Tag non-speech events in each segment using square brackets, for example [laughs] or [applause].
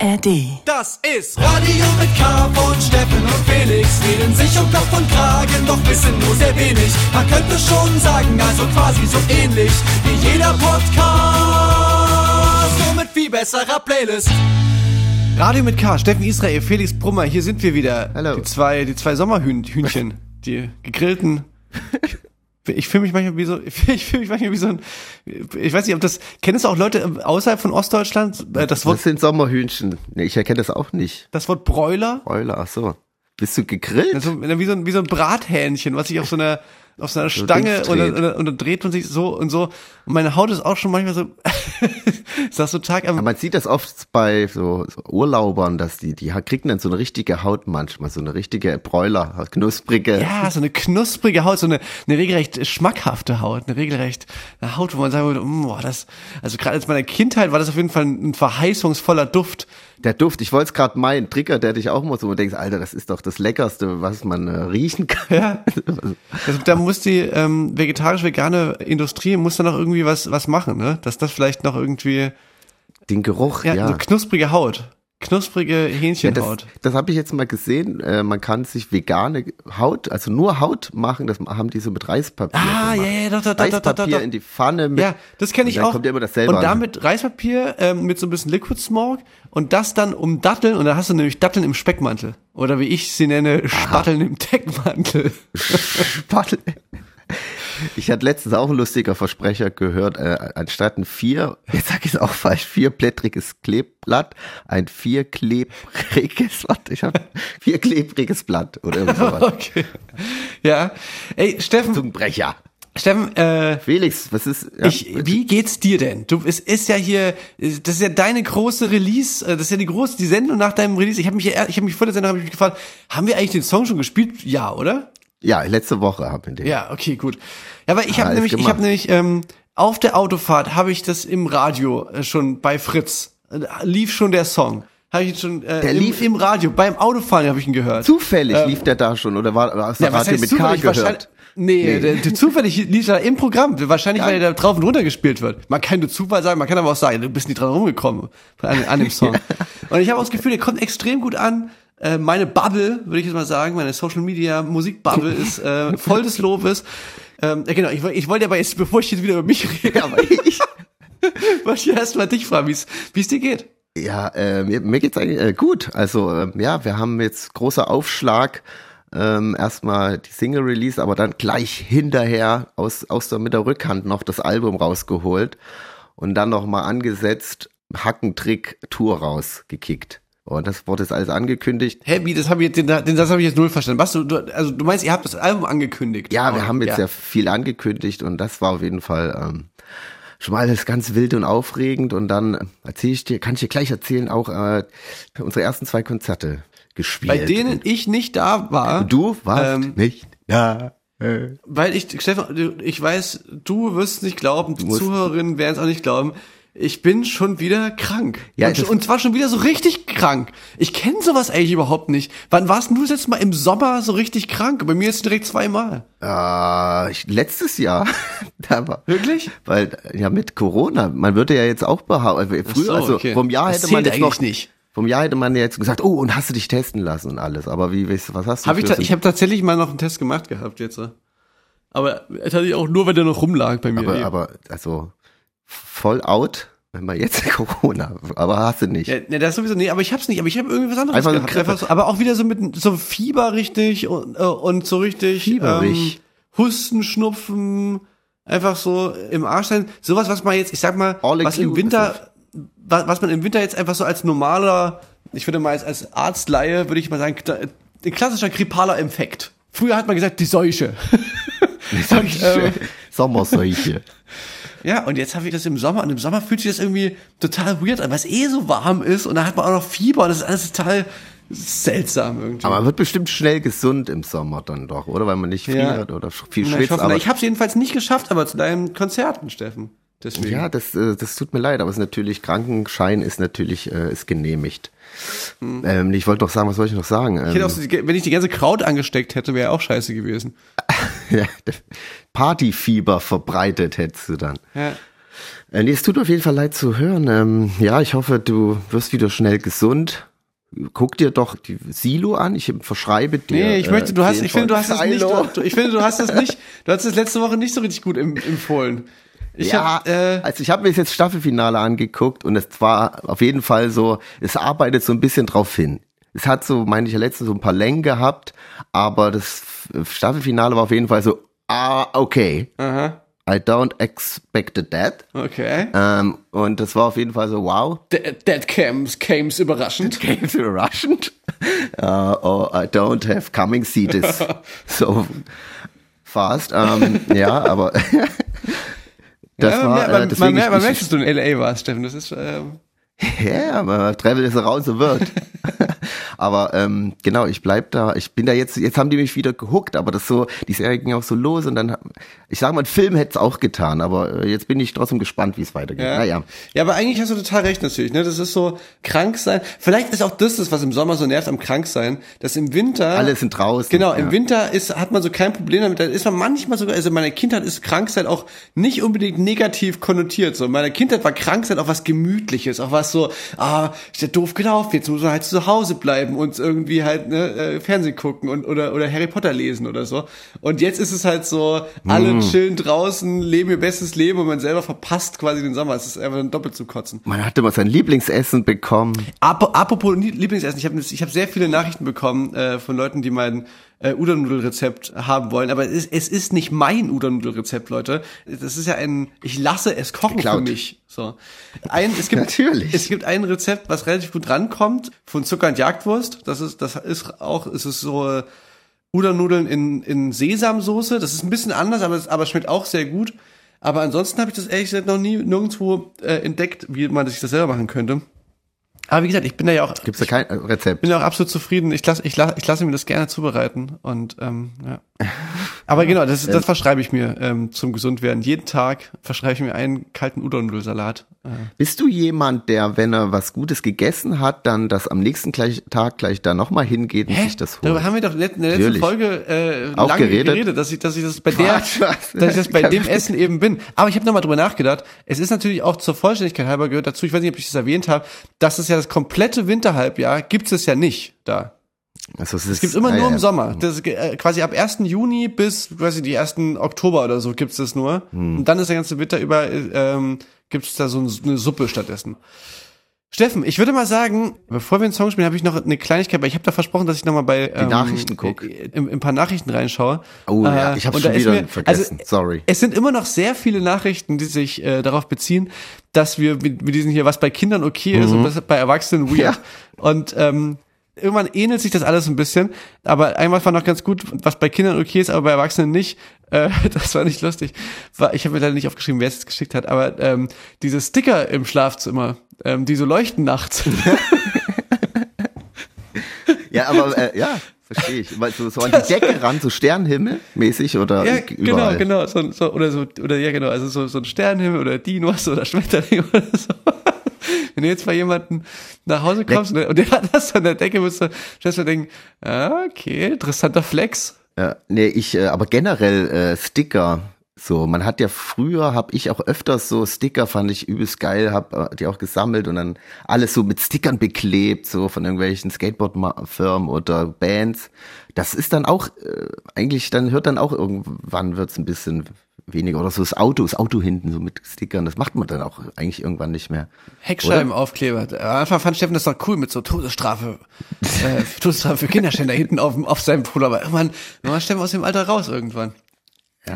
ARD. Das ist Radio mit K von Steffen und Felix. Reden sich um Kopf und Kragen, doch wissen nur sehr wenig. Man könnte schon sagen, also quasi so ähnlich wie jeder Podcast. Nur mit viel besserer Playlist. Radio mit K, Steffen Israel, Felix Brummer, hier sind wir wieder. Hallo. Die zwei, die zwei Sommerhühnchen, die gegrillten. [laughs] Ich fühle mich manchmal wie so, [laughs] ich fühle mich manchmal wie so ein, ich weiß nicht, ob das, kennst du auch Leute außerhalb von Ostdeutschland? Äh, Das Wort, Das sind Sommerhühnchen. Nee, ich erkenne das auch nicht. das Wort Bräuler? Euler, ach so. Bist du gegrillt? Also, wie so ein, wie so ein Brathähnchen, was sich auf so einer, auf so einer Stange und, dann- dreht. und, dann- und dann dreht man sich so und so. Und meine Haut ist auch schon manchmal so, [laughs] ist das so Tag am, Aber man sieht das oft bei so, so Urlaubern, dass die, die kriegen dann so eine richtige Haut manchmal, so eine richtige Bräuler, knusprige. Ja, so eine knusprige Haut, so eine, eine regelrecht schmackhafte Haut, eine regelrecht eine Haut, wo man sagen würde, mm, boah, das, also gerade als meiner Kindheit war das auf jeden Fall ein verheißungsvoller Duft. Der Duft, ich wollte es gerade meinen, Trigger, der dich auch immer so, und denkst, Alter, das ist doch das Leckerste, was man äh, riechen kann. Ja. [laughs] Also, da muss die ähm, vegetarisch-vegane Industrie muss da noch irgendwie was was machen, ne? Dass das vielleicht noch irgendwie Den Geruch, ja, ja. so knusprige Haut, knusprige Ja, das Hähnchenhaut. das habe ich jetzt mal gesehen. Äh, man kann sich vegane Haut, also nur Haut machen. Das haben die so mit Reispapier. Ah, gemacht. ja, ja, doch, doch, doch, doch, Reispapier doch, doch. in die Pfanne. Mit, Ja, das kenne ich auch. Kommt ja immer dasselbe und damit Reispapier ähm, mit so ein bisschen Liquid Smog und das dann um Datteln und dann hast du nämlich Datteln im Speckmantel oder wie ich sie nenne, Spatteln im Deckmantel. [laughs] Spattel. Ich hatte letztens auch ein lustiger Versprecher gehört, äh, anstatt ein vier, jetzt sag ich es auch falsch, vierblättriges Kleeblatt, ein vierklebriges, warte, ich habe vierklebriges Blatt oder irgend sowas. [laughs] Okay. Ja. Ey, Steffen, Zungenbrecher. Steffen, äh, Felix, was ist, ja, ich, wie geht's dir denn? Du, es ist ja hier, das ist ja deine große Release, äh, das ist ja die große, die Sendung nach deinem Release. Ich habe mich, ich habe mich vor der Sendung habe ich mich gefragt, haben wir eigentlich den Song schon gespielt? Ja, oder? Ja, letzte Woche haben wir den. Ja, okay, gut. Ja, aber ich habe Alles nämlich, ich gemacht. habe nämlich ähm, auf der Autofahrt habe ich das im Radio äh, schon bei Fritz äh, lief schon der Song. Habe ich schon äh, Der im, lief- im Radio beim Autofahren habe ich ihn gehört. Zufällig lief der da schon oder war der Ähm, ja, Radio mit K gehört? nee, Nee. Der, der, zufällig lief er im Programm. Wahrscheinlich, weil er da drauf und runter gespielt wird. Man kann nur Zufall sagen, man kann aber auch sagen, du bist nicht dran rumgekommen an, an dem Song. [laughs] Und ich habe auch das Gefühl, der kommt extrem gut an. Äh, meine Bubble, würde ich jetzt mal sagen, meine Social Media Musik Bubble [laughs] ist äh, voll des Lobes. Ähm, ja, genau, ich, ich wollte aber jetzt, bevor ich jetzt wieder über mich rede, Aber [laughs] ich, wollte ich erst mal dich fragen, wie es dir geht. Ja, äh, mir, mir geht's eigentlich äh, gut. Also ähm, ja, wir haben jetzt großer Aufschlag. Ähm, erstmal die Single Release, aber dann gleich hinterher aus aus der mit der Rückhand noch das Album rausgeholt und dann noch mal angesetzt Hackentrick Tour rausgekickt. Und das wurde jetzt alles angekündigt. Hä, wie, das habe ich jetzt, den, den Satz habe ich jetzt null verstanden. Was, du, du, also du meinst, ihr habt das Album angekündigt? Ja, wir Oh, haben jetzt ja. viel angekündigt und das war auf jeden Fall ähm, schon mal alles ganz wild und aufregend. Und dann erzähle ich dir, kann ich dir gleich erzählen, auch äh, unsere ersten zwei Konzerte gespielt. Bei denen ich nicht da war. Du warst Ähm, nicht da. Weil ich, Stefan, ich weiß, du wirst es nicht glauben, die Zuhörerinnen werden es auch nicht glauben. Ich bin schon wieder krank. Ja, und, und zwar schon wieder so richtig krank. Ich kenne sowas eigentlich überhaupt nicht. Wann warst du das letzte Mal im Sommer so richtig krank? Bei mir jetzt direkt zweimal. Äh, ich, letztes Jahr, [laughs] da war, Wirklich? weil ja mit Corona, man würde ja jetzt auch behaupten, äh, früher, so, also okay. vom Jahr Das hätte man jetzt noch nicht. Vom Jahr hätte man jetzt gesagt, oh, und hast du dich testen lassen und alles. Aber wie, was was hast du? Hab ich ich habe tatsächlich mal noch einen Test gemacht gehabt jetzt. Aber tatsächlich auch nur, weil der noch rumlag bei mir. aber, eben. aber also voll out, wenn man jetzt [laughs] Corona, aber hast du nicht. Ja, ne, das sowieso, nee, aber ich hab's nicht, aber ich habe irgendwie was anderes Einfach gehabt. Einfach so, aber auch wieder so mit so Fieber richtig und, äh, und so richtig Fieberig. Ähm, Husten, Schnupfen, einfach so im Arsch sein. Sowas, was man jetzt, ich sag mal, All was im. Winter, was, was man im Winter jetzt einfach so als normaler, ich würde mal als, als Arztleihe, würde ich mal sagen, ein klassischer grippaler Infekt. Früher hat man gesagt, die Seuche. [laughs] und, ähm, Sommerseuche. Ja, und jetzt habe ich das im Sommer und im Sommer fühlt sich das irgendwie total weird an, weil es eh so warm ist und da hat man auch noch Fieber und das ist alles total seltsam irgendwie. Aber man wird bestimmt schnell gesund im Sommer dann doch, oder? Weil man nicht Ja. friert oder viel ich schwitzt. hoffe, aber ich habe es jedenfalls nicht geschafft, aber zu deinen Konzerten, Steffen. Deswegen. ja, das, äh, das tut mir leid, aber es ist natürlich, Krankenschein ist natürlich, äh, ist genehmigt. Ähm, ich wollte noch sagen, was soll ich noch sagen? Hm. ich Ähm, so, wenn ich die ganze Kraut angesteckt hätte, wäre auch scheiße gewesen. [laughs] ja, Partyfieber verbreitet hättest du dann. Ja. Äh, nee, es tut auf jeden Fall leid zu hören. Ähm, ja, ich hoffe, du wirst wieder schnell gesund. Guck dir doch die Silo an. Ich verschreibe dir. Nee, ich möchte, du hast, 10 ich finde, du hast das nicht, du, ich finde, du hast das nicht, [laughs] du hast das letzte Woche nicht so richtig gut em, empfohlen. Ich ja, hab, äh, also ich habe mir jetzt Staffelfinale angeguckt und es war auf jeden Fall so, es arbeitet so ein bisschen drauf hin. Es hat so, meine ich ja letztens, so ein paar Längen gehabt, aber das Staffelfinale war auf jeden Fall so, ah, okay, aha, I don't expected that. okay. Ähm, und das war auf jeden Fall so, wow, That, that comes, comes überraschend. [laughs] game's überraschend. Uh, [laughs] oh, I don't have coming seats [laughs] so fast. Ähm, ja, aber das ja, man, war, mer- äh, man, deswegen man, man merkt, dass du in L.A. warst, Steffen. Das ist, ähm, [laughs] Ja, aber Travel is around the world. Aber ähm, genau, ich bleib da. Ich bin da jetzt. Jetzt haben die mich wieder gehuckt, aber das so, die Serie ging auch so los und dann, ich sag mal, ein Film hätte es auch getan, aber äh, jetzt bin ich trotzdem gespannt, wie es weitergeht. Ja. Naja, ja, aber eigentlich hast du total recht natürlich. Ne? Das ist so krank sein. Vielleicht ist auch das, das, was im Sommer so nervt am krank sein, dass im Winter alle sind draußen. Genau, ja. im Winter ist, hat man so kein Problem damit. Da ist man manchmal sogar, also in meiner Kindheit ist Kranksein auch nicht unbedingt negativ konnotiert. So, in meiner Kindheit war Kranksein auch was Gemütliches, auch was so, ah, ist ja doof gelaufen, jetzt muss man halt zu Hause bleiben und irgendwie halt ne, äh, Fernsehen gucken und oder oder Harry Potter lesen oder so. Und jetzt ist es halt so, alle Mm. chillen draußen, leben ihr bestes Leben und man selber verpasst quasi den Sommer. Es ist einfach dann doppelt zu kotzen. Man hat immer sein Lieblingsessen bekommen. Ap- Apropos Lieblingsessen, ich habe ich hab sehr viele Nachrichten bekommen äh, von Leuten, die mein äh, Udon-Nudelrezept haben wollen, aber es ist, es ist nicht mein Udon-Nudelrezept, Leute. Das ist ja ein, ich lasse es kochen für Geklaut. mich. So. Ein, es gibt, [laughs] Natürlich. Es gibt ein Rezept, was relativ gut rankommt, von Zucker und Jagdwurst. Das ist, das ist auch, es ist so äh, Udon-Nudeln in, in Sesamsoße. Das ist ein bisschen anders, aber aber schmeckt auch sehr gut. Aber ansonsten habe ich das ehrlich gesagt noch nie nirgendwo äh, entdeckt, wie man sich das selber machen könnte. Aber wie gesagt, ich bin da ja auch, Gibt's da kein Rezept? bin ja auch absolut zufrieden. Ich lasse ich lass, ich lasse mir das gerne zubereiten und ähm, ja. [laughs] Aber genau, das, das verschreibe ich mir ähm, zum Gesundwerden. Jeden Tag verschreibe ich mir einen kalten Udon-Nudelsalat. Äh, Bist du jemand, der, wenn er was Gutes gegessen hat, dann das am nächsten gleich, Tag gleich da nochmal hingeht und sich das holt? Darüber haben wir doch in der letzten Natürlich. Folge äh, Auch lange geredet? geredet, dass ich, dass ich das bei der, [laughs] dass ich das bei dem. Essen eben bin. Aber ich habe nochmal drüber nachgedacht. Es ist natürlich auch zur Vollständigkeit halber gehört dazu. Ich weiß nicht, ob ich das erwähnt habe, dass es ja das komplette Winterhalbjahr gibt es ja nicht da. Also es, Es gibt immer nur im Sommer. Das ist, äh, quasi ab 1. Juni bis quasi die 1. Oktober oder so gibt's das nur. Hm. Und dann ist der ganze Winter über, äh, ähm, gibt's da so eine Suppe stattdessen. Steffen, ich würde mal sagen, bevor wir einen Song spielen, habe ich noch eine Kleinigkeit, weil ich habe da versprochen, dass ich noch mal bei ähm, Nachrichten guck. äh, in, in ein paar Nachrichten reinschaue. Oh ja, Äh, ich habe schon wieder mir- vergessen. Also, Sorry. es sind immer noch sehr viele Nachrichten, die sich äh, darauf beziehen, dass wir mit, mit diesen hier, was bei Kindern okay ist und was bei Erwachsenen weird. [laughs] Ja. Und ähm, irgendwann ähnelt sich das alles ein bisschen. Aber einmal war noch ganz gut, was bei Kindern okay ist, aber bei Erwachsenen nicht. [laughs] Äh, das war nicht lustig. War, ich habe mir leider nicht aufgeschrieben, wer es jetzt geschickt hat, aber ähm, diese Sticker im Schlafzimmer, ähm, die so leuchten nachts. [laughs] Ja, aber äh, ja, verstehe ich. Weil so, so an die Decke ran, so Sternhimmel mäßig oder Ja, überall. genau, genau. So, so, oder so, oder ja, genau, also so, so ein Sternhimmel oder Dinos oder Schmetterling [laughs] oder so. [laughs] Wenn du jetzt bei jemandem nach Hause kommst und der hat das an der Decke, wirst du schnell denken, ah, okay, interessanter Flex. Ja, nee, ich, äh, aber generell äh, Sticker. So, man hat ja früher, habe ich auch öfters so Sticker, fand ich übelst geil, hab äh, die auch gesammelt und dann alles so mit Stickern beklebt, so von irgendwelchen Skateboard-Firmen oder Bands. Das ist dann auch, äh, eigentlich, dann hört dann auch irgendwann wird's ein bisschen weniger. Oder so das Auto, das Auto hinten so mit Stickern, das macht man dann auch eigentlich irgendwann nicht mehr. Heckscheibenaufkleber. Am Anfang fand Steffen das doch cool mit so Todesstrafe, äh, Todesstrafe für Kinderschänder [laughs] hinten auf, auf seinem Pullover. Aber irgendwann, irgendwann stellen wir aus dem Alter raus irgendwann.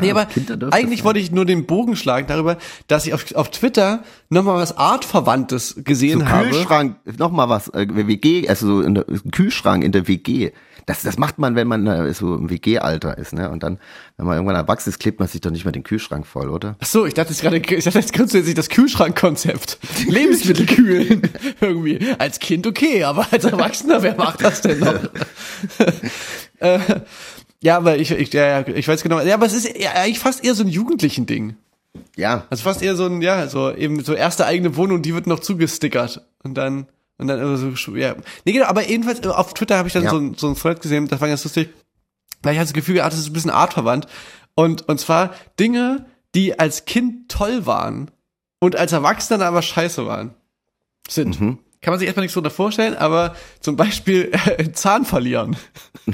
Nee, aber eigentlich wollte ich nur den Bogen schlagen darüber, dass ich auf, auf Twitter nochmal was Artverwandtes gesehen so habe. Kühlschrank, noch mal was, äh, WG, also so in der, Kühlschrank in der WG. Das, das macht man, wenn man äh, so im WG-Alter ist, ne? Und dann, wenn man irgendwann erwachsen ist, klebt man sich doch nicht mehr den Kühlschrank voll, oder? Ach so, ich dachte jetzt gerade, ich dachte jetzt grundsätzlich das Kühlschrankkonzept. Lebensmittel kühlen. [laughs] Irgendwie. Als Kind okay, aber als Erwachsener, wer macht das denn noch? [laughs] äh, ja, aber ich, ich, ja, ja, ich weiß genau. Ja, aber es ist ja, eigentlich fast eher so ein jugendlichen Ding. Ja. Also fast eher so ein, ja, so eben so erste eigene Wohnung, die wird noch zugestickert. Und dann, und dann immer so, ja. Nee, genau, aber jedenfalls äh, auf Twitter habe ich dann Ja. so, ein- so ein Thread gesehen, das war ganz lustig. Weil ich hatte das Gefühl, gehabt, das ist ein bisschen artverwandt. Und, und zwar Dinge, die als Kind toll waren und als Erwachsener dann aber scheiße waren. Sind. Mhm. Kann man sich erstmal nichts drunter vorstellen, aber zum Beispiel äh, Zahn verlieren. [laughs]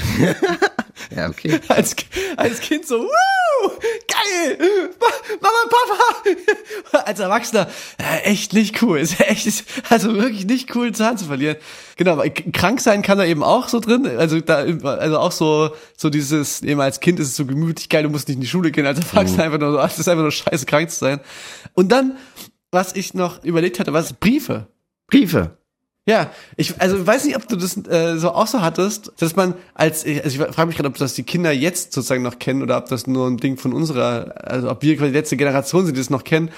Ja, okay. [laughs] Als, als Kind so, Woo, geil, Ma- Mama, Papa. [laughs] Als Erwachsener, äh, echt nicht cool. [laughs] Ist echt, also wirklich nicht cool, einen Zahn zu verlieren. Genau, krank sein kann da eben auch so drin. Also da, also auch so, so dieses, eben als Kind ist es so gemütlich geil, du musst nicht in die Schule gehen. Als Erwachsener einfach nur so, es ist einfach nur scheiße, krank zu sein. Und dann, was ich noch überlegt hatte, was Briefe. Briefe. Ja, ich also weiß nicht, ob du das äh, so auch so hattest, dass man als also ich frage mich gerade, ob das die Kinder jetzt sozusagen noch kennen oder ob das nur ein Ding von unserer, also ob wir quasi die letzte Generation sind, die das noch kennen.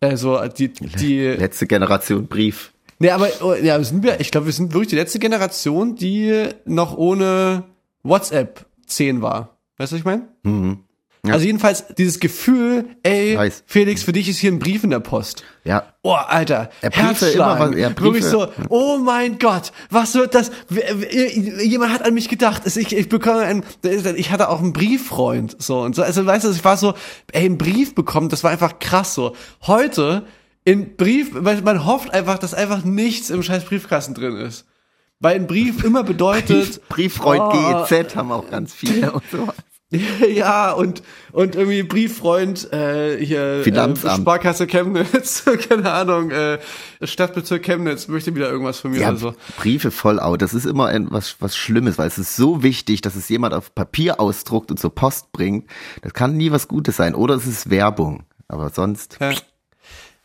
Also die die Letzte Generation Brief. Nee, aber oh, ja, sind wir, ich glaube, wir sind wirklich die letzte Generation, die noch ohne WhatsApp 10 war. Weißt du, was ich meine? Mhm. Ja. Also jedenfalls dieses Gefühl, ey, Weiß. Felix, für dich ist hier ein Brief in der Post. Ja. Oh, Alter. Briefe Herzschlag. immer was- Briefe- Wirklich so, oh mein Gott, was wird das? Jemand hat an mich gedacht. Ich, ich bekomme ein, ich hatte auch einen Brieffreund, so und so. Also, weißt du, ich war so, ey, einen Brief bekommen, das war einfach krass so. Heute, in Brief, man hofft einfach, dass einfach nichts im scheiß Briefkasten drin ist. Weil ein Brief immer bedeutet, Brief, Brieffreund Oh. GEZ haben auch ganz viele und so. [laughs] ja, und, und irgendwie Brieffreund, äh, hier, äh, Finanzamt. Sparkasse Chemnitz, [laughs] keine Ahnung, äh, Stadtbezirk Chemnitz möchte wieder irgendwas von mir Ja, oder so. Briefe voll out. Das ist immer ein, was, was Schlimmes, weil es ist so wichtig, dass es jemand auf Papier ausdruckt und zur Post bringt. Das kann nie was Gutes sein. Oder es ist Werbung. Aber sonst. Ja.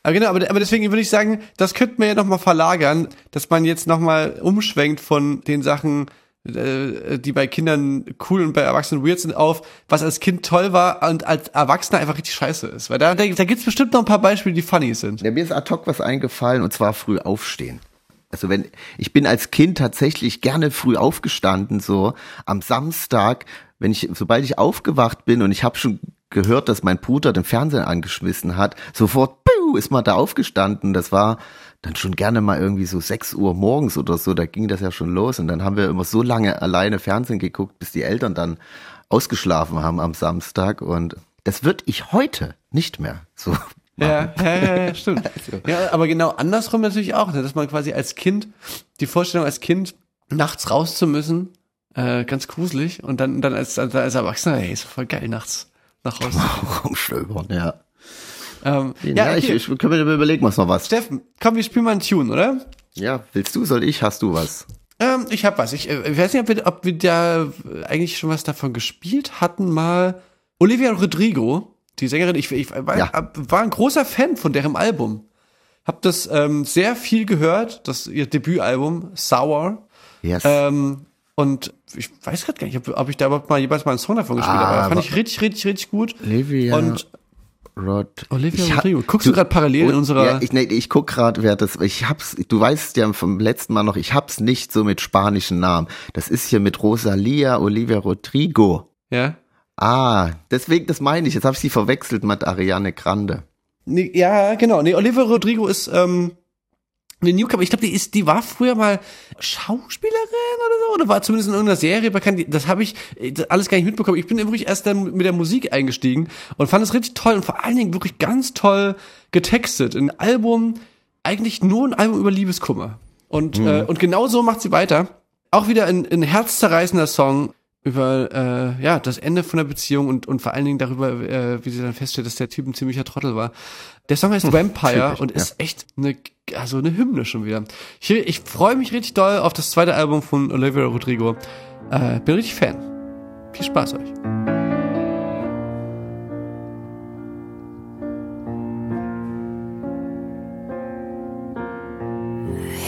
Aber genau, aber, aber deswegen würde ich sagen, das könnte man ja nochmal verlagern, dass man jetzt nochmal umschwenkt von den Sachen, äh, die bei Kindern cool und bei Erwachsenen weird sind, auf, was als Kind toll war und als Erwachsener einfach richtig scheiße ist. Weil da, da, da gibt's bestimmt noch ein paar Beispiele, die funny sind. Ja, mir ist ad hoc was eingefallen und zwar früh aufstehen. Also wenn, ich bin als Kind tatsächlich gerne früh aufgestanden, so am Samstag, wenn ich, sobald ich aufgewacht bin und ich habe schon gehört, dass mein Bruder den Fernseher angeschmissen hat, sofort piu, ist man da aufgestanden. Das war dann schon gerne mal irgendwie so 6 Uhr morgens oder so, da ging das ja schon los und dann haben wir immer so lange alleine Fernsehen geguckt, bis die Eltern dann ausgeschlafen haben am Samstag und das würde ich heute nicht mehr so Ja, ja, ja, ja stimmt. [laughs] Ja, aber genau andersrum natürlich auch, ne, dass man quasi als Kind, die Vorstellung als Kind, nachts raus zu müssen, äh, ganz gruselig, und dann, dann als, als, Erwachsener, hey, ist voll geil, nachts nach Hause. rumstöbern, [laughs] ja. Ähm, Ja, ja, ich, okay. ich können wir überlegen uns noch was. Steffen, komm, wir spielen mal einen Tune, oder? Ja, willst du, soll ich, hast du was? Ähm, ich hab was. Ich, äh, weiß nicht, ob wir, ob wir da eigentlich schon was davon gespielt hatten, mal. Olivia Rodrigo, die Sängerin, ich, ich war, Ja. war ein großer Fan von deren Album. Hab das ähm, sehr viel gehört, das ihr Debütalbum, Sour. Yes. Ähm, und ich weiß gerade gar nicht, ob, ob ich da überhaupt mal jeweils mal einen Song davon gespielt habe. Aber Aber- fand ich richtig, richtig, richtig gut. Olivia Und Rod. Olivia Ich Rodrigo. Guckst du, gerade parallel in Oh, unserer. Ja, ich, nee, ich guck gerade, wer das. Ich hab's. Du weißt ja vom letzten Mal noch. Ich hab's nicht so mit spanischen Namen. Das ist hier mit Rosalia Olivia Rodrigo. ja? Ah, deswegen, das meine ich. Jetzt habe ich sie verwechselt mit Ariane Grande. Nee, ja, genau. Nee, Olivia Rodrigo ist ähm, eine Newcomer. Ich glaube, die ist, die war früher mal Schauspielerin oder so, oder war zumindest in irgendeiner Serie bekannt. Das habe ich äh, das alles gar nicht mitbekommen. Ich bin wirklich erst dann mit der Musik eingestiegen und fand es richtig toll und vor allen Dingen wirklich ganz toll getextet. Ein Album, eigentlich nur ein Album über Liebeskummer. Und, äh, und genau so macht sie weiter. Auch wieder ein, ein herzzerreißender Song über äh, ja das Ende von der Beziehung und und vor allen Dingen darüber, äh, wie sie dann feststellt, dass der Typ ein ziemlicher Trottel war. Der Song heißt Vampire typisch, und ist echt eine also eine Hymne schon wieder. Ich, ich freue mich richtig doll auf das zweite Album von Olivia Rodrigo. Äh, bin richtig Fan. Viel Spaß euch.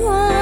我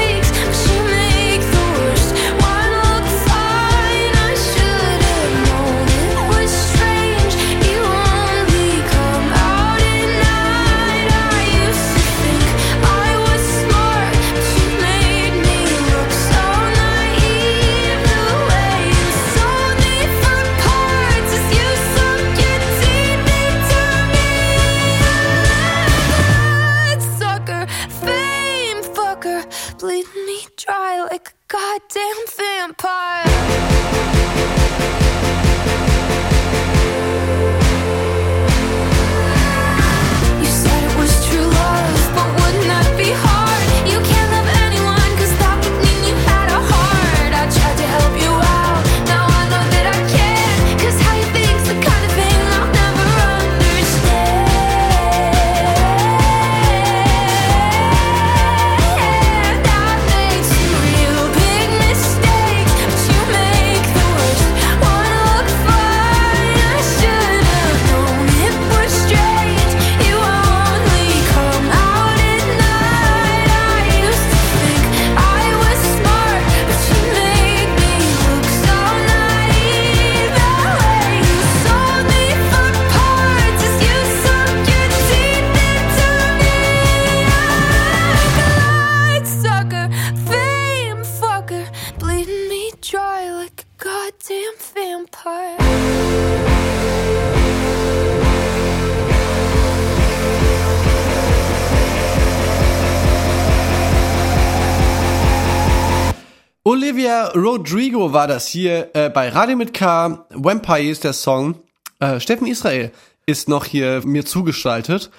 Rodrigo war das hier äh, bei Radio mit K. Vampire ist der Song. Äh, Steffen Israel ist noch hier mir zugeschaltet.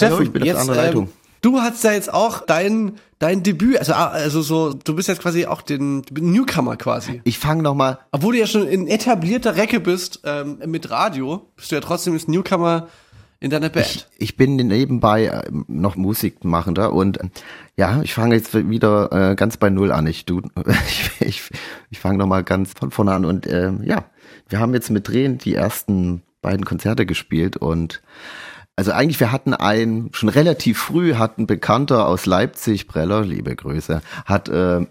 Hallo, ich bin auf der anderen Leitung. ähm, du hast ja jetzt auch dein dein Debüt, also ah, also so, du bist jetzt quasi auch den Newcomer quasi. Ich fange noch mal Obwohl du ja schon in etablierter Recke bist ähm, mit Radio, bist du ja trotzdem jetzt Newcomer in deiner Band. Ich, ich bin nebenbei äh, noch Musikmachender und äh, ja, ich fange jetzt wieder äh, ganz bei Null an. Ich, [laughs] ich, ich, ich fange noch mal ganz von vorne an und äh, ja, wir haben jetzt mit Drehen die ersten beiden Konzerte gespielt und also eigentlich wir hatten ein schon relativ früh hat ein Bekannter aus Leipzig, Preller, liebe Grüße, hat äh,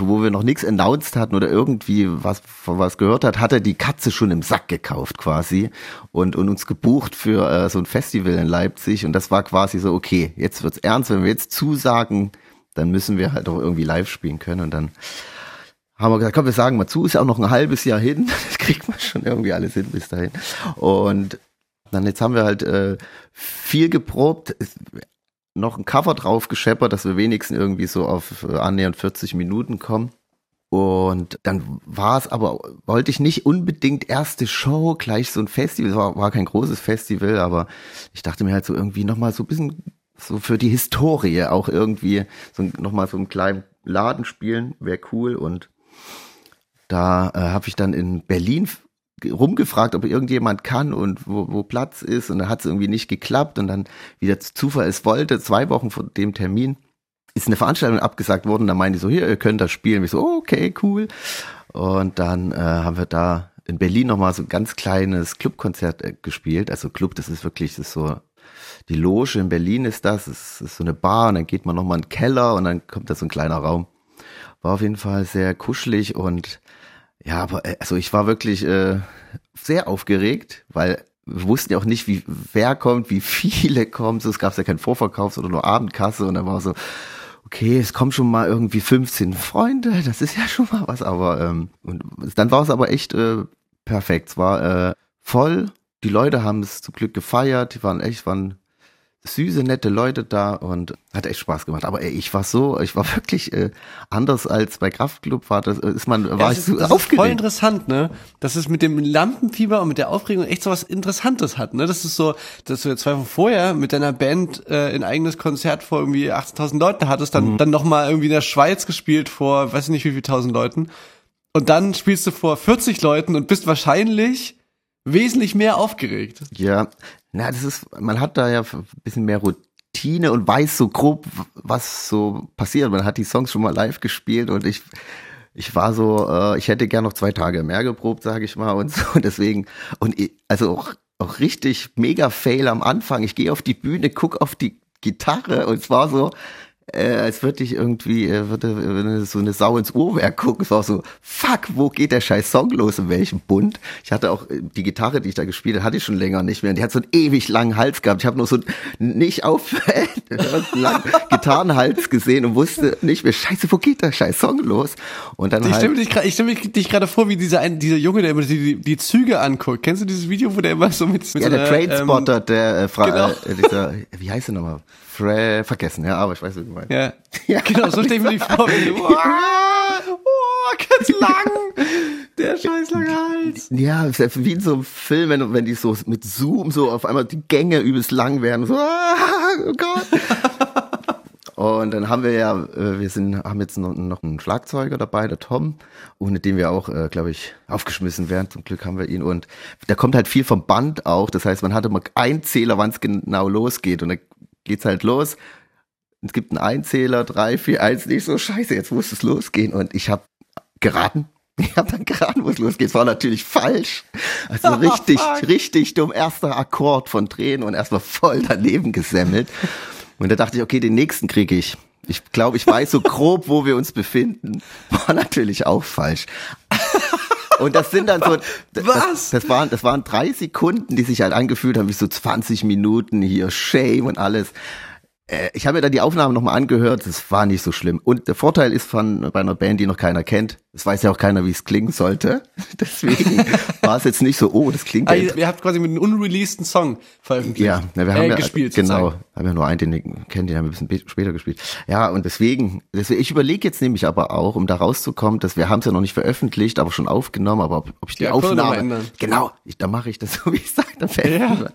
wo wir noch nichts announced hatten oder irgendwie was von was gehört hat, hat er die Katze schon im Sack gekauft quasi und, und uns gebucht für äh, so ein Festival in Leipzig. Und das war quasi so, okay, jetzt wird's ernst, wenn wir jetzt zusagen, dann müssen wir halt auch irgendwie live spielen können. Und dann haben wir gesagt, komm, wir sagen mal zu, ist ja auch noch ein halbes Jahr hin, [laughs] das kriegt man schon irgendwie alles hin bis dahin. Und dann jetzt haben wir halt äh, viel geprobt, noch ein Cover drauf gescheppert, dass wir wenigstens irgendwie so auf äh, annähernd 40 Minuten kommen. Und dann war es aber, wollte ich nicht unbedingt erste Show, gleich so ein Festival, es war, war kein großes Festival, aber ich dachte mir halt so irgendwie nochmal so ein bisschen so für die Historie auch irgendwie so nochmal so einen kleinen Laden spielen, wäre cool. Und da äh, habe ich dann in Berlin rumgefragt, ob irgendjemand kann und wo, wo Platz ist. Und dann hat es irgendwie nicht geklappt. Und dann, wie der Zufall es wollte, zwei Wochen vor dem Termin, ist eine Veranstaltung abgesagt worden. Da meinte ich so, hier, ihr könnt das spielen. Ich so, okay, cool. Und dann äh, haben wir da in Berlin nochmal so ein ganz kleines Clubkonzert äh, gespielt. Also Club, das ist wirklich, das ist so, die Loge in Berlin ist das, es ist so eine Bar und dann geht man nochmal in den Keller und dann kommt da so ein kleiner Raum. War auf jeden Fall sehr kuschelig und ja, aber äh, also ich war wirklich äh, sehr aufgeregt, weil wir wussten ja auch nicht, wie wer kommt, wie [laughs] viele kommen. So, es gab ja keinen Vorverkauf, sondern nur Abendkasse. Und dann war so, okay, es kommen schon mal irgendwie 15 Freunde, das ist ja schon mal was, aber ähm, und dann war es aber echt äh, perfekt. Es war äh, voll, die Leute haben es zum Glück gefeiert, die waren echt, waren süße, nette Leute da und hat echt Spaß gemacht. Aber ey, ich war so, ich war [laughs] wirklich äh, anders als bei Kraftclub war das, ist man, war Ja, ich das so ist, das ist voll aufgeregt. interessant, ne? Dass es mit dem Lampenfieber und mit der Aufregung echt so was Interessantes hat, ne? Das ist so, dass du jetzt zwei Wochen vorher mit deiner Band äh, ein eigenes Konzert vor irgendwie 18.000 Leuten hattest, dann, dann nochmal irgendwie in der Schweiz gespielt vor, weiß ich nicht wie viel tausend Leuten. Und dann spielst du vor 40 Leuten und bist wahrscheinlich wesentlich mehr aufgeregt. Ja, na, das ist, man hat da ja ein bisschen mehr Routine und weiß so grob, was so passiert. Man hat die Songs schon mal live gespielt und ich, ich war so, äh, ich hätte gern noch zwei Tage mehr geprobt, sage ich mal, und [laughs] so. Deswegen, und ich, also auch, auch richtig mega Fail am Anfang. Ich gehe auf die Bühne, guck auf die Gitarre und es war so, äh, als würde ich irgendwie, äh, würde, würde so eine Sau ins Uhrwerk gucken. Es war so, fuck, wo geht der scheiß Song los, in welchem Bund? Ich hatte auch äh, die Gitarre, die ich da gespielt habe, hatte ich schon länger nicht mehr. Und die hat so einen ewig langen Hals gehabt. Ich habe nur so einen nicht auffällt, [laughs] langen Gitarrenhals gesehen und wusste nicht mehr, scheiße, wo geht der scheiß Song los? Und dann Ich halt, stelle mich gerade, ich mich dich gerade vor, wie dieser ein, dieser Junge, der immer die, die, Züge anguckt. Kennst du dieses Video, wo der immer so mit, mit ja, so der Trainspotter, der, äh, Fra genau. äh, dieser, wie heißt er nochmal? Fre vergessen, ja, aber ich weiß, wie Ähm, ja. [laughs] Ja. genau, so stelle ich mir die vor. Ah, oh, ganz lang. Der scheiß lange Hals. Ja, wie in so einem Film, wenn, wenn die so mit Zoom so auf einmal die Gänge übelst lang werden. So, [laughs] oh Gott. Und dann haben wir ja, äh, wir sind, haben jetzt noch, noch einen Schlagzeuger dabei, der Tom, ohne den wir auch, äh, glaube ich, aufgeschmissen wären. Zum Glück haben wir ihn. Und da kommt halt viel vom Band auch. Das heißt, man hat immer einen Zähler, wann es genau losgeht. Und dann geht's halt los. Es gibt einen Einzähler, drei, vier, eins, nicht so scheiße, jetzt muss es losgehen. Und ich habe geraten. [laughs] Ich habe dann geraten, wo es losgeht. Es war natürlich falsch. Also [laughs] richtig, richtig dumm. Erster Akkord von Tränen und erstmal voll daneben gesemmelt. Und da dachte ich, okay, den nächsten kriege ich. Ich glaube, ich weiß so [laughs] grob, wo wir uns befinden. War natürlich auch falsch. Und das sind dann so, das, Was? Das, waren, das waren drei Sekunden, die sich halt angefühlt haben, wie so 20 Minuten hier, Shame und alles. Äh, Ich habe mir dann die Aufnahmen nochmal angehört, das war nicht so schlimm. Und der Vorteil ist von bei einer Band, die noch keiner kennt, es weiß ja auch keiner, wie es klingen sollte. [laughs] Deswegen [laughs] war es jetzt nicht so, oh, das klingt Ah, ja ihr, ihr habt quasi mit einem unreleaseden Song veröffentlicht. ja, wir haben äh, ja gespielt. genau, sozusagen. haben ja nur einen, den ich kenne, den haben wir ein bisschen später gespielt. Ja, und deswegen, deswegen ich überlege jetzt nämlich aber auch, um da rauszukommen, dass wir haben es ja noch nicht veröffentlicht, aber schon aufgenommen, aber ob, ob ich die Ja, Aufnahme, genau, ich, dann mache ich das [laughs] so, wie ich sage, dann fällt Ja. was.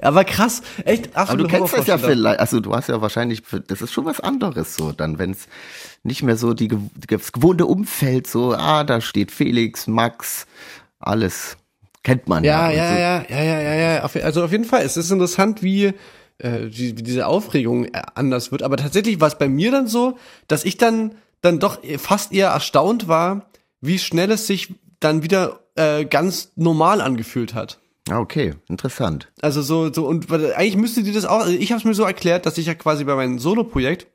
Aber krass, echt Aber absolut du kennst das ja vielleicht, also du hast ja wahrscheinlich, das ist schon was anderes so, dann wenn es nicht mehr so die, das gewohnte Umfeld so, ah, da steht Felix, Max, alles kennt man Ja, ja. ja, ja, ja, ja, ja, ja. Auf, also auf jeden Fall. Es ist interessant, wie, äh, wie, wie diese Aufregung äh, anders wird. Aber tatsächlich war es bei mir dann so, dass ich dann, dann doch fast eher erstaunt war, wie schnell es sich dann wieder äh, ganz normal angefühlt hat. Ah, okay, interessant. Also so, so, und eigentlich müsste dir das auch, also ich habe es mir so erklärt, dass ich ja quasi bei meinem Solo-Projekt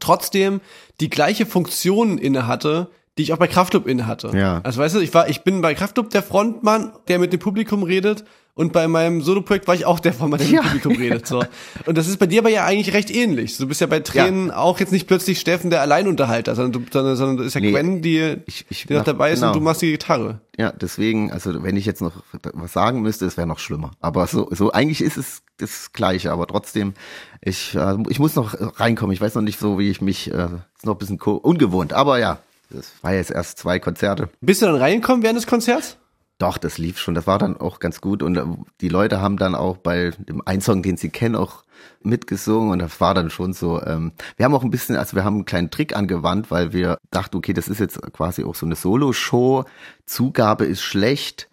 trotzdem die gleiche Funktion inne hatte, die ich auch bei Kraftclub inne hatte. Ja. Also weißt du, ich war, ich bin bei Kraftclub der Frontmann, der mit dem Publikum redet, und bei meinem Solo-Projekt war ich auch der der mit Ja. dem Publikum redet. So. Und das ist bei dir aber ja eigentlich recht ähnlich. Du bist ja bei Tränen auch jetzt nicht plötzlich Steffen der Alleinunterhalter, sondern du, sondern, sondern du ist ja Nee, Gwen, die, ich- ich die noch dabei ist genau. und du machst die Gitarre. Ja, deswegen, also wenn ich jetzt noch was sagen müsste, es wäre noch schlimmer. Aber so, so eigentlich ist es das Gleiche, aber trotzdem, ich, äh, ich muss noch reinkommen. Ich weiß noch nicht so, wie ich mich, äh, ist noch ein bisschen ungewohnt. Aber ja, das war jetzt erst zwei Konzerte. Bist du dann reingekommen während des Konzerts? Doch, das lief schon. Das war dann auch ganz gut. Und äh, die Leute haben dann auch bei dem einen Song, den sie kennen, auch mitgesungen. Und das war dann schon so. Ähm, wir haben auch ein bisschen, also wir haben einen kleinen Trick angewandt, weil wir dachten, okay, das ist jetzt quasi auch so eine Solo-Show. Zugabe ist schlecht.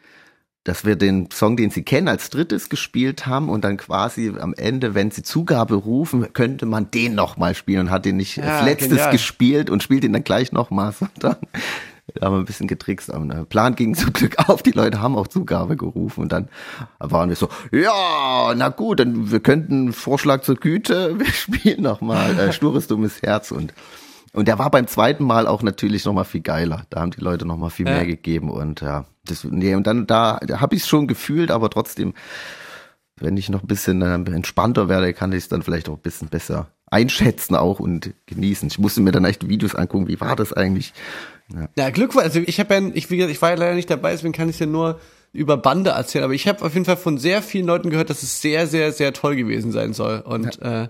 Dass wir den Song, den sie kennen, als drittes gespielt haben und dann quasi am Ende, wenn sie Zugabe rufen, könnte man den nochmal spielen und hat den nicht Ja, als letztes genial. gespielt und spielt ihn dann gleich nochmal, [laughs] sondern haben wir ein bisschen getrickst. Aber der Plan ging zum Glück [laughs] auf. Die Leute haben auch Zugabe gerufen und dann waren wir so, ja, na gut, dann wir könnten Vorschlag zur Güte, [laughs] wir spielen nochmal äh, Stures dummes Herz und und der war beim zweiten Mal auch natürlich nochmal viel geiler. Da haben die Leute nochmal viel Ja. mehr gegeben und ja, das, nee, und dann da, da habe ich es schon gefühlt, aber trotzdem, wenn ich noch ein bisschen äh, entspannter werde, kann ich es dann vielleicht auch ein bisschen besser einschätzen auch und genießen. Ich musste mir dann echt Videos angucken, wie war das eigentlich? Ja, Glückwunsch. Also ich habe ja, ich, wie gesagt, ich war ja leider nicht dabei, deswegen kann ich ja nur über Bande erzählen, aber ich habe auf jeden Fall von sehr vielen Leuten gehört, dass es sehr, sehr, sehr toll gewesen sein soll. Und ja. äh,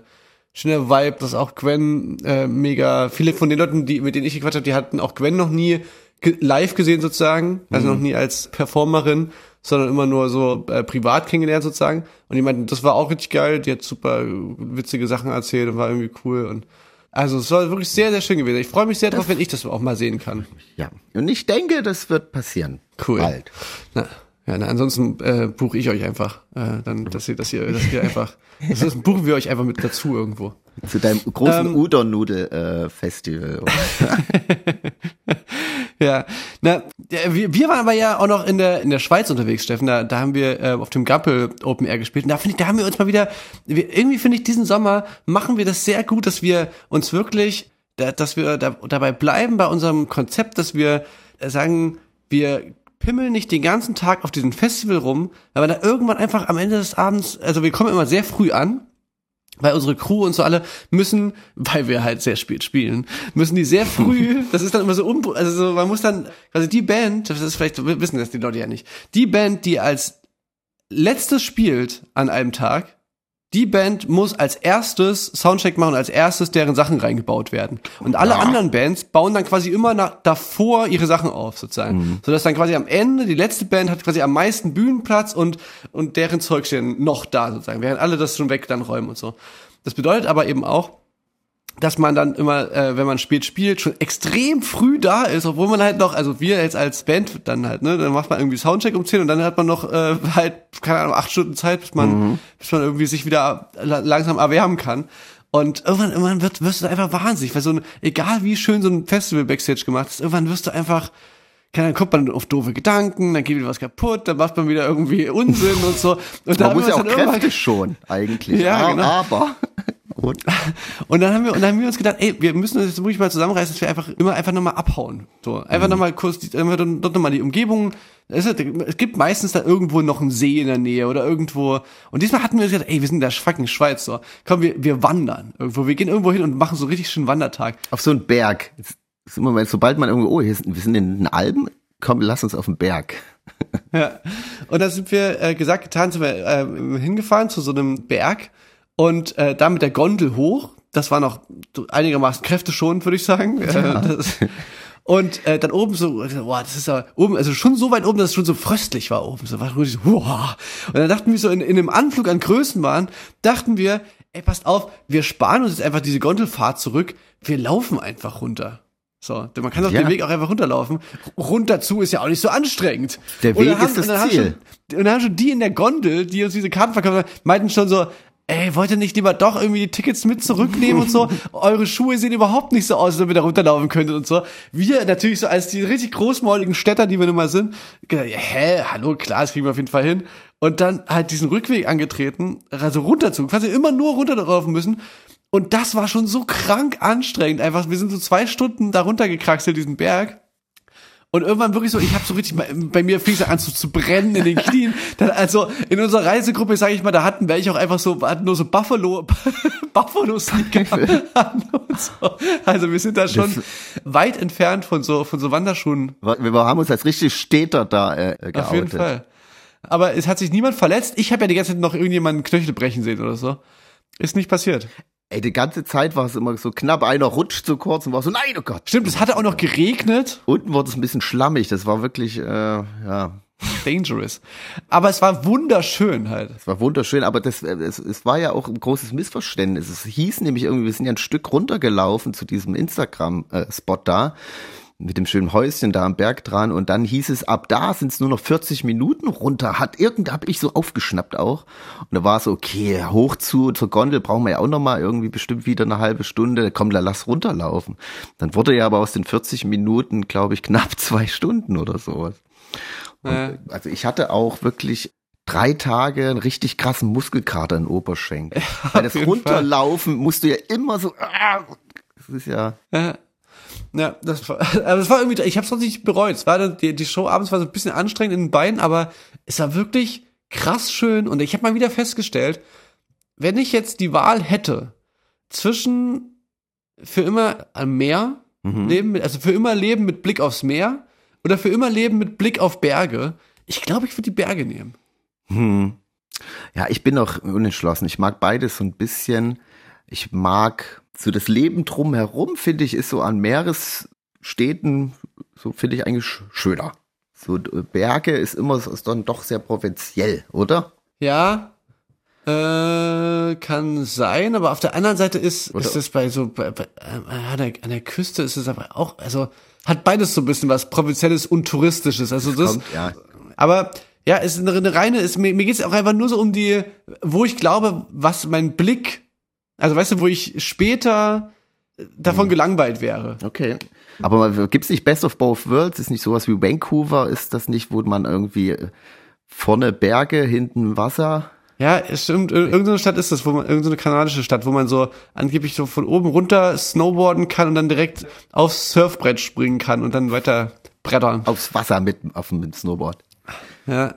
schöner Vibe, dass auch Gwen äh, mega, viele von den Leuten, die, mit denen ich gequatscht habe, die hatten auch Gwen noch nie live gesehen sozusagen, also mhm. noch nie als Performerin, sondern immer nur so äh, privat kennengelernt sozusagen. Und die meinten, das war auch richtig geil, die hat super witzige Sachen erzählt und war irgendwie cool und also es war wirklich sehr, sehr schön gewesen. Ich freue mich sehr drauf, wenn ich das auch mal sehen kann. Ja, und ich denke, das wird passieren. Cool. Bald. Na, ja, na, ansonsten äh, buche ich euch einfach, äh, dann, dass ihr, dass ihr, dass ihr einfach, das ist, buchen wir euch einfach mit dazu irgendwo. Zu deinem großen ähm, Udon-Nudel-Festival. [laughs] ja, na, wir, wir waren aber ja auch noch in der in der Schweiz unterwegs, Steffen. Da, da haben wir äh, auf dem Gappel Open Air gespielt. Und da finde ich, da haben wir uns mal wieder, wir, irgendwie finde ich diesen Sommer machen wir das sehr gut, dass wir uns wirklich, dass wir da, dabei bleiben bei unserem Konzept, dass wir sagen, wir pimmeln nicht den ganzen Tag auf diesem Festival rum, weil wir da irgendwann einfach am Ende des Abends, also wir kommen immer sehr früh an, weil unsere Crew und so alle müssen, weil wir halt sehr spät spielen, müssen die sehr früh, [laughs] das ist dann immer so um, also so, man muss dann, also die Band, das ist vielleicht, wissen das die Leute ja nicht, die Band, die als letztes spielt an einem Tag, die Band muss als erstes Soundcheck machen, als erstes deren Sachen reingebaut werden. Und alle ja. anderen Bands bauen dann quasi immer nach, davor ihre Sachen auf, sozusagen. Mhm. Sodass dann quasi am Ende die letzte Band hat quasi am meisten Bühnenplatz und, und deren Zeug stehen noch da, sozusagen. Während alle das schon weg dann räumen und so. Das bedeutet aber eben auch, dass man dann immer, äh, wenn man spät spielt, schon extrem früh da ist, obwohl man halt noch, also wir jetzt als Band dann halt, ne, dann macht man irgendwie Soundcheck um 10 und dann hat man noch äh, halt, keine Ahnung, acht Stunden Zeit, bis man, mhm. bis man irgendwie sich wieder langsam erwärmen kann. Und irgendwann, irgendwann wird, wirst du einfach wahnsinnig, weil so ein, egal wie schön so ein Festival Backstage gemacht ist, irgendwann wirst du einfach, keine Ahnung, kommt man auf doofe Gedanken, dann geht wieder was kaputt, dann macht man wieder irgendwie Unsinn und so. Und man muss ja auch Kräfte schon, eigentlich. Ja, genau. Aber und, [laughs] und dann haben wir, und dann haben wir uns gedacht, ey, wir müssen uns jetzt wirklich mal zusammenreißen, dass wir einfach immer einfach nochmal abhauen. So, einfach mhm. nochmal kurz, die, einfach dort nochmal die Umgebung. Es, es gibt meistens da irgendwo noch einen See in der Nähe oder irgendwo. Und diesmal hatten wir gesagt, ey, wir sind in der fucking Schweiz, so. Komm, wir, wir wandern irgendwo. Wir gehen irgendwo hin und machen so richtig schön Wandertag. Auf so einen Berg. ist im Moment, sobald man irgendwo, oh, hier sind, wir sind in den Alpen, komm, lass uns auf den Berg. ja. Und da sind wir, äh, gesagt, getan, sind wir äh, hingefahren zu so einem Berg und äh, da mit der Gondel hoch. Das war noch einigermaßen kräfteschonend, würde ich sagen. Ja. Äh, das, und äh, dann oben so, boah, das ist ja oben, also schon so weit oben, dass es schon so fröstlich war oben. So war so, wow. Und dann dachten wir so in, in einem Anflug an Größenwahn, dachten wir, ey, passt auf, wir sparen uns jetzt einfach diese Gondelfahrt zurück, wir laufen einfach runter. So, man kann doch ja. den Weg auch einfach runterlaufen. Runter zu ist ja auch nicht so anstrengend. Der Weg haben, ist das Ziel. Schon, und dann haben schon die in der Gondel, die uns diese Karten verkauft haben, meinten schon so, ey, wollt ihr nicht lieber doch irgendwie die Tickets mit zurücknehmen und so? [laughs] Eure Schuhe sehen überhaupt nicht so aus, als ob ihr da runterlaufen könntet und so. Wir natürlich so als die richtig großmäuligen Städter, die wir nun mal sind, gedacht, ja, hä, hallo, klar, das kriegen wir auf jeden Fall hin. Und dann halt diesen Rückweg angetreten, also runterzu, quasi immer nur runterlaufen müssen. Und das war schon so krank anstrengend. Einfach, wir sind so zwei Stunden da runtergekraxelt, diesen Berg. Und irgendwann wirklich so, ich habe so richtig, bei mir fing es an zu, zu brennen in den Knien. Dann, also in unserer Reisegruppe, sage ich mal, da hatten welche auch einfach so, hatten nur so Buffalo, [laughs] Buffalo Sneaker [laughs] und so. Also wir sind da schon das, weit entfernt von so, von so Wanderschuhen. Wir haben uns als richtig Städter da äh, geoutet. Auf jeden Fall. Aber es hat sich niemand verletzt. Ich habe ja die ganze Zeit noch irgendjemanden Knöchel brechen sehen oder so. Ist nicht passiert. Ey, die ganze Zeit war es immer so knapp, einer rutscht zu kurz und war so, nein, oh Gott. Stimmt, es hatte auch noch geregnet. Unten wurde es ein bisschen schlammig, das war wirklich, äh, ja. Dangerous. Aber es war wunderschön halt. Es war wunderschön, aber das, es, es war ja auch ein großes Missverständnis. Es hieß nämlich irgendwie, wir sind ja ein Stück runtergelaufen zu diesem Instagram-Spot da mit dem schönen Häuschen da am Berg dran und dann hieß es, ab da sind es nur noch 40 Minuten runter. Hat irgend, hab ich so aufgeschnappt auch. Und da war es so, okay, hoch zu, zur Gondel brauchen wir ja auch noch mal irgendwie bestimmt wieder eine halbe Stunde. Komm, lass runterlaufen. Dann wurde ja aber aus den 40 Minuten, glaube ich, knapp [laughs] zwei Stunden oder sowas. Äh. Also ich hatte auch wirklich drei Tage einen richtig krassen Muskelkater in Oberschenkel. Ja, [laughs] Weil das Runterlaufen Fall. musst du ja immer so, ah, das ist ja. ja. Ja, das war, [laughs] also das war irgendwie, ich habe es nicht bereut. Es war die, die Show abends war so ein bisschen anstrengend in den Beinen, aber es war wirklich krass schön und ich habe mal wieder festgestellt, wenn ich jetzt die Wahl hätte zwischen für immer am Meer mhm. leben, also für immer leben mit Blick aufs Meer oder für immer leben mit Blick auf Berge, Ich glaube, ich würde die Berge nehmen. Hm. Ja, ich bin noch unentschlossen. Ich mag beides so ein bisschen. Ich mag so das Leben drumherum, finde ich, ist so an Meeresstädten, so finde ich eigentlich schöner. So äh, Berge ist immer ist dann doch sehr provinziell, oder? Ja, äh, kann sein, aber auf der anderen Seite ist, ist es bei so, bei, bei, äh, an, der, an der Küste ist es aber auch, also hat beides so ein bisschen was Provinzielles und Touristisches. Also das, Kommt, ja. aber ja, ist eine, eine reine, ist, mir, mir geht es auch einfach nur so um die, wo ich glaube, was mein Blick, also weißt du, wo ich später davon Mhm. gelangweilt wäre. Okay. Aber gibt's nicht Best of Both Worlds? Ist nicht sowas wie Vancouver? Ist das nicht, wo man irgendwie äh, vorne Berge, hinten Wasser? Ja, es stimmt. Ir- Irgendeine Stadt ist das, wo man, irgendeine kanadische Stadt, wo man so angeblich so von oben runter snowboarden kann und dann direkt aufs Surfbrett springen kann und dann weiter brettern. Aufs Wasser mit, auf dem Snowboard. Ja.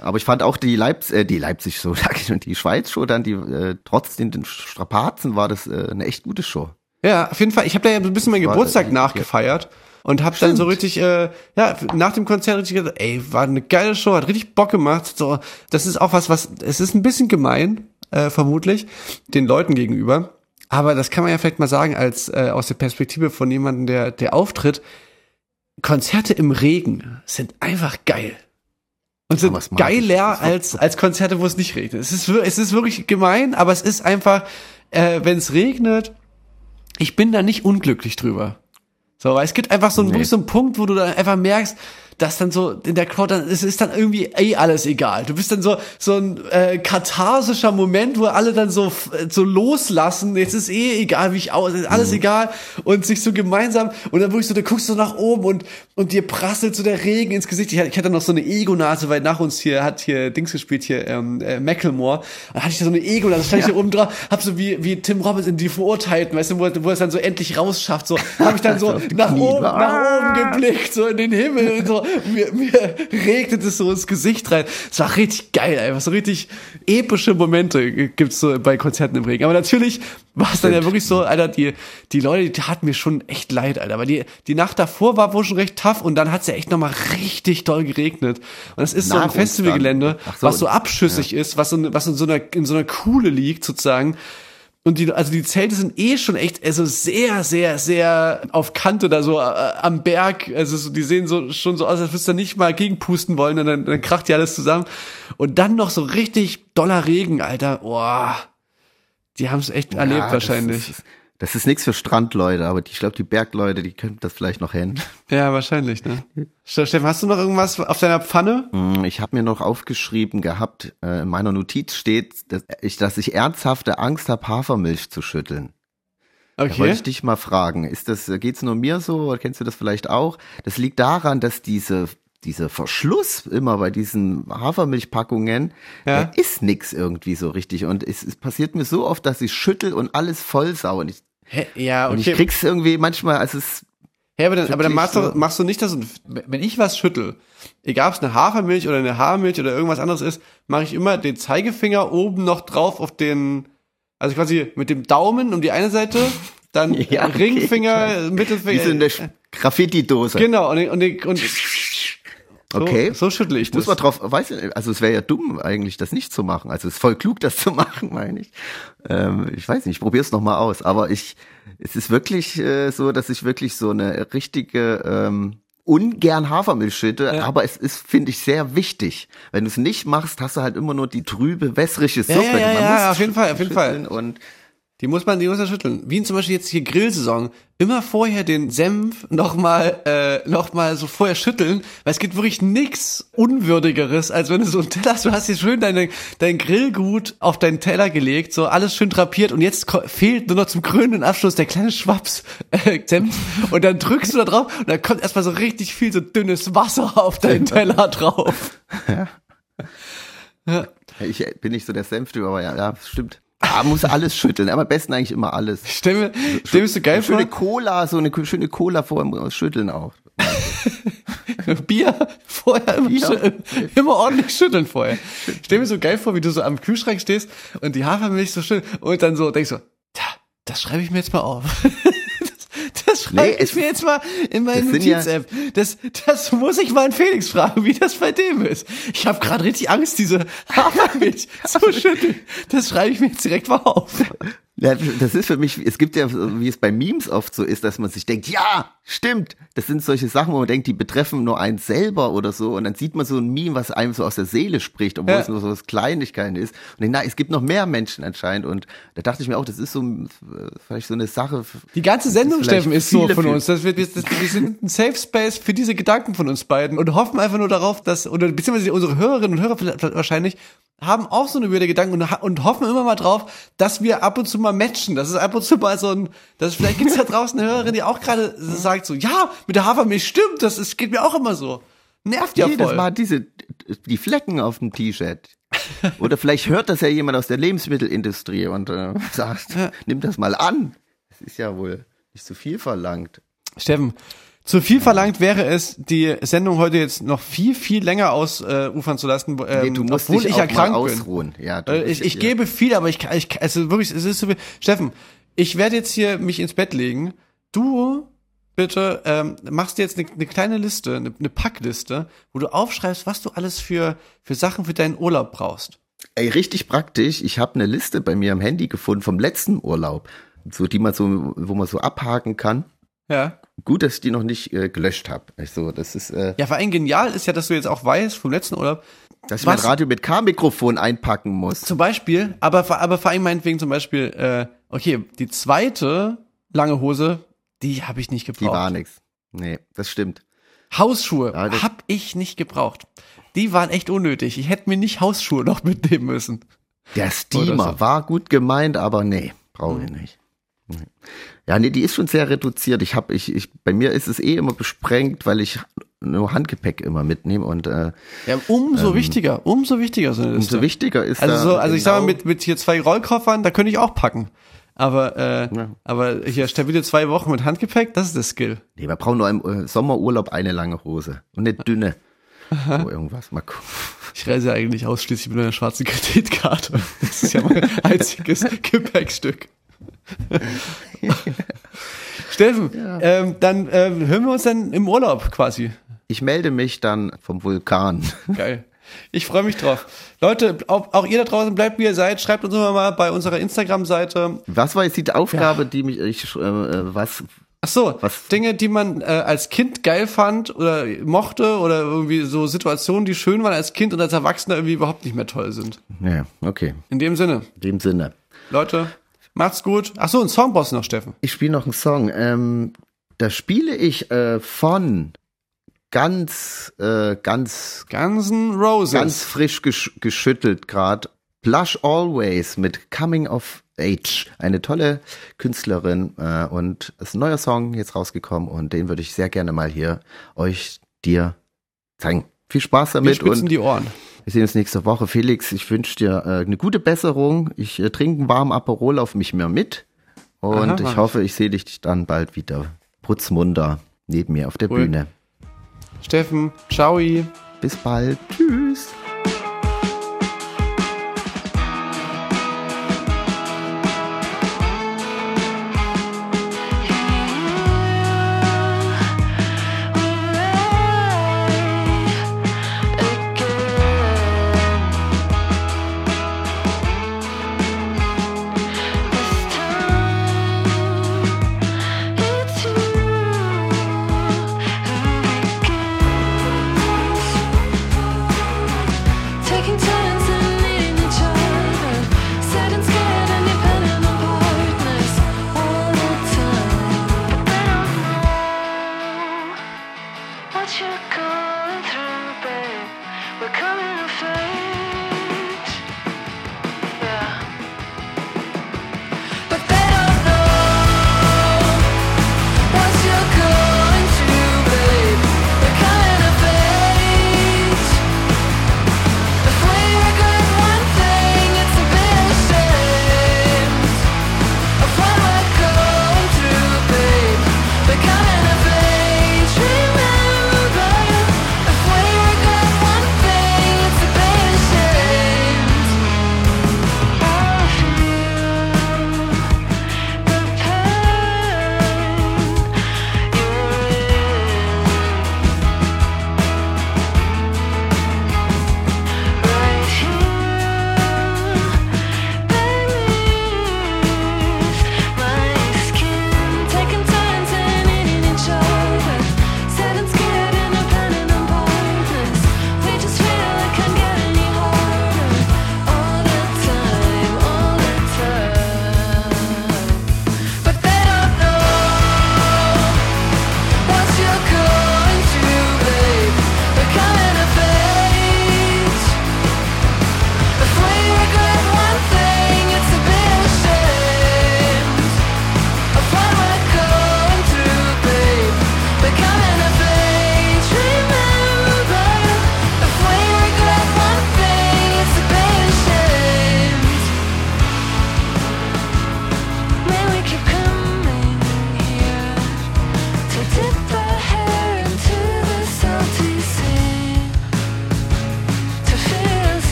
Aber ich fand auch die Leipzig, äh, die Leipzig Show, [laughs] sag ich, und die Schweiz Show, dann die, äh, trotz den, den Strapazen war das äh, eine echt gute Show. Ja, auf jeden Fall. Ich habe da ja so ein bisschen meinen War- Geburtstag ja. nachgefeiert und habe dann so richtig, äh, ja, nach dem Konzert richtig gesagt, ey, war eine geile Show, hat richtig Bock gemacht. So, das ist auch was, was, es ist ein bisschen gemein, äh, vermutlich, den Leuten gegenüber. Aber das kann man ja vielleicht mal sagen, als äh, aus der Perspektive von jemandem, der, der auftritt. Konzerte im Regen sind einfach geil. Und sind geiler als, als Konzerte, wo es nicht regnet. Es ist, es ist wirklich gemein, aber es ist einfach, äh, wenn es regnet, ich bin da nicht unglücklich drüber. So, weil es gibt einfach so einen, Nee. so einen Punkt, wo du dann einfach merkst, dass dann so in der Crowd dann, es ist dann irgendwie eh alles egal. Du bist dann so, so ein äh, katharsischer Moment, wo alle dann so, f- so loslassen, jetzt ist eh egal, wie ich aus, ist alles egal. Und sich so gemeinsam und dann wirklich so, da guckst du nach oben und, und dir prasselt so der Regen ins Gesicht. Ich hatte, ich hatte noch so eine Ego-Nase, weil nach uns hier hat hier Dings gespielt, hier ähm, äh, Macklemore. Da hatte ich so eine Ego-Nase, stand ich hier oben drauf, hab so wie, wie Tim Robbins in die Verurteilten, weißt du, wo, wo er es dann so endlich rausschafft, so, hab ich dann so [laughs] nach oben, nach oben geblickt, so in den Himmel und so, mir, mir regnet es so ins Gesicht rein. Es war richtig geil, einfach so richtig epische Momente gibt's so bei Konzerten im Regen. Aber natürlich war es dann ja wirklich so, Alter, die, die Leute, die taten mir schon echt leid, Alter, weil die, die Nacht davor war wohl schon recht tough und dann hat's ja echt nochmal richtig doll geregnet. Und es ist so Nach ein uns Festivalgelände, so, was so abschüssig ist, was, so, was in so einer, in so einer Kuhle liegt sozusagen. Und die, also die Zelte sind eh schon echt, also sehr, sehr, sehr auf Kante da so äh, am Berg. Also so, die sehen so schon so aus, als würdest du nicht mal gegenpusten wollen und dann, dann kracht ja alles zusammen. Und dann noch so richtig doller Regen, Alter. Boah. Die haben es echt erlebt Ja, das wahrscheinlich. ist- Das ist nichts für Strandleute, aber die, ich glaube, die Bergleute, die könnten das vielleicht noch hin. [laughs] ja, wahrscheinlich, ne? Steffen, hast du noch irgendwas auf deiner Pfanne? Hm, Ich habe mir noch aufgeschrieben gehabt, äh, in meiner Notiz steht, dass ich, dass ich ernsthafte Angst habe, Hafermilch zu schütteln. Da wollte Okay. ich dich mal fragen, ist das, geht's nur mir so oder kennst du das vielleicht auch? Das liegt daran, dass diese, dieser Verschluss immer bei diesen Hafermilchpackungen, Ja. der ist nix irgendwie so richtig. Und es, es passiert mir so oft, dass ich schüttel und alles vollsau. Und ich, Hä? Ja, und okay. ich krieg's irgendwie manchmal, also es Ja, aber dann, aber dann machst, du, machst du nicht das, wenn ich was schüttel, egal ob es eine Hafermilch oder eine Haarmilch oder irgendwas anderes ist, mache ich immer den Zeigefinger oben noch drauf auf den, also quasi mit dem Daumen um die eine Seite, dann [laughs] Ja, okay. Ringfinger, wie Mittelfinger. so eine Graffiti-Dose. Genau, und, und, den- und [laughs] so, Okay. so schüttle ich Muss das. man drauf, weiß ich, also es wäre ja dumm eigentlich, das nicht zu machen. Also es ist voll klug, das zu [laughs] machen, meine ich. Ähm, ich weiß nicht, ich probiere es nochmal aus. Aber ich, es ist wirklich äh, so, dass ich wirklich so eine richtige ähm, ungern Hafermilch schütte, Ja. aber es ist, finde ich, sehr wichtig. Wenn du es nicht machst, hast du halt immer nur die trübe, wässrige Ja, Suppe. ja, ja, ja, muss auf jeden Fall, auf jeden Fall. Und Die muss man, die muss man schütteln. Wie zum Beispiel jetzt hier Grillsaison. Immer vorher den Senf nochmal, äh, noch mal so vorher schütteln, weil es gibt wirklich nix Unwürdigeres, als wenn du so einen Teller hast. Du hast hier schön deine, dein Grillgut auf deinen Teller gelegt, so alles schön drapiert und jetzt fehlt nur noch zum krönenden Abschluss der kleine Schwaps äh, Senf und dann drückst du da drauf und dann kommt erstmal so richtig viel so dünnes Wasser auf deinen Teller drauf. [laughs] ich bin nicht so der Senftyp, aber ja, ja, stimmt. Ah, muss alles schütteln. Aber am besten eigentlich immer alles. Ich stell mir, stell mir so geil Eine schöne vor. Cola, so eine schöne Cola vorher schütteln auch. [laughs] Bier vorher immer, Bier. immer ordentlich schütteln vorher. Stell mir so geil vor, wie du so am Kühlschrank stehst und die Hafermilch so schön und dann so denkst so, tja, das schreibe ich mir jetzt mal auf. [laughs] Schreibe [laughs] Nee, ich mir jetzt mal in meine sind ja- Notiz-App. Das, das muss ich mal einen Felix fragen, wie das bei dem ist. Ich habe gerade richtig Angst, diese Hafermilch [laughs] zu schütteln. Das schreibe ich mir jetzt direkt mal auf. Das ist für mich, es gibt ja, wie es bei Memes oft so ist, dass man sich denkt, ja, stimmt. Das sind solche Sachen, wo man denkt, die betreffen nur einen selber oder so. Und dann sieht man so ein Meme, was einem so aus der Seele spricht, obwohl Ja. es nur so was Kleinigkeiten ist. Und denkt, na, es gibt noch mehr Menschen anscheinend. Und da dachte ich mir auch, das ist so vielleicht so eine Sache. Die ganze Sendung, Steffen, ist so von uns. Das wird, das, wir sind ein Safe Space für diese Gedanken von uns beiden und hoffen einfach nur darauf, dass, oder beziehungsweise unsere Hörerinnen und Hörer vielleicht wahrscheinlich, haben auch so eine weirde Gedanken und, und hoffen immer mal drauf, dass wir ab und zu mal matchen. Das ist ab und zu mal so ein, das vielleicht gibt's da draußen eine Hörerin, die auch gerade sagt so, ja, mit der Hafermilch stimmt, das ist, geht mir auch immer so. Nervt ja Nee, das voll. war diese, die Flecken auf dem T-Shirt. Oder vielleicht hört das ja jemand aus der Lebensmittelindustrie und äh, [laughs] sagt, nimm das mal an. Das ist ja wohl nicht zu viel verlangt. Steffen, zu viel verlangt wäre es, die Sendung heute jetzt noch viel, viel länger ausufern äh, zu lassen, ähm, Nee, du musst obwohl dich ich auch erkrankt mal bin. ausruhen. Ja, du Äh, ich, ich ja. gebe viel, aber ich kann, ich, also wirklich, es ist so viel. Steffen, ich werde jetzt hier mich ins Bett legen. Du bitte ähm, machst dir jetzt eine, eine kleine Liste, eine, eine Packliste, wo du aufschreibst, was du alles für für Sachen für deinen Urlaub brauchst. Ey, richtig praktisch. Ich habe eine Liste bei mir am Handy gefunden vom letzten Urlaub, so die man so, wo man so abhaken kann. Ja. Gut, dass ich die noch nicht äh, gelöscht habe. Also, das ist, äh, Ja, vor allem genial ist ja, dass du jetzt auch weißt vom letzten Urlaub, dass ich mein Radio mit K-Mikrofon einpacken muss. Zum Beispiel, aber, vor- aber vor allem meinetwegen zum Beispiel, äh, okay, die zweite lange Hose, die habe ich nicht Die gebraucht. war nix. Nee, das stimmt. Hausschuhe Ja, das- hab ich nicht gebraucht. Die waren echt unnötig. Ich hätte mir nicht Hausschuhe noch [laughs] mitnehmen müssen. Der Steamer so. war gut gemeint, aber nee, brauche ich nicht. Nee. Ja, nee, die ist schon sehr reduziert. Ich habe, ich, ich, bei mir ist es eh immer besprengt, weil ich nur Handgepäck immer mitnehme und äh, Ja, umso wichtiger, umso wichtiger Liste. umso wichtiger ist also so, also ich sag mal, genau- mit, mit hier zwei Rollkoffern, da könnte ich auch packen. Aber, äh, Ja. aber hier stabile zwei Wochen mit Handgepäck, das ist der Skill. Nee, wir brauchen nur im äh, Sommerurlaub eine lange Hose und eine dünne. So irgendwas, mal gucken. Ich reise eigentlich ausschließlich mit einer schwarzen Kreditkarte. Das ist ja mein [laughs] einziges Gepäckstück. [laughs] Steffen, ähm, dann ähm, hören wir uns dann im Urlaub quasi. Ich melde mich dann vom Vulkan. [laughs] Geil. Ich freue mich drauf. Leute, auch, auch ihr da draußen bleibt, wie ihr seid. Schreibt uns immer mal bei unserer Instagram-Seite. Was war jetzt die Aufgabe, die mich, ich, äh, äh, was, Ach so, Was- Dinge, die man äh, als Kind geil fand oder mochte oder irgendwie so Situationen, die schön waren als Kind und als Erwachsener irgendwie überhaupt nicht mehr toll sind. ja, okay, In dem Sinne, in dem Sinne. Leute, macht's gut. Ach so, ein Song brauchst du noch, Steffen. Ich spiele noch einen Song. Ähm, da spiele ich äh, von ganz, äh, ganz, Guns N' Roses. ganz frisch gesch geschüttelt gerade. Blush Always mit Coming of Age. Eine tolle Künstlerin äh, und es ist ein neuer Song jetzt rausgekommen und den würde ich sehr gerne mal hier euch, dir zeigen. Viel Spaß Wir damit spitzen und die Ohren. Wir sehen uns nächste Woche. Felix, ich wünsche dir äh, eine gute Besserung. Ich äh, trinke einen warmen Aperol auf mich mehr mit. Und Aha, ich hoffe, ich sehe dich dann bald wieder putzmunter neben mir auf der Cool. Bühne. Steffen, ciao. Bis bald. Tschüss.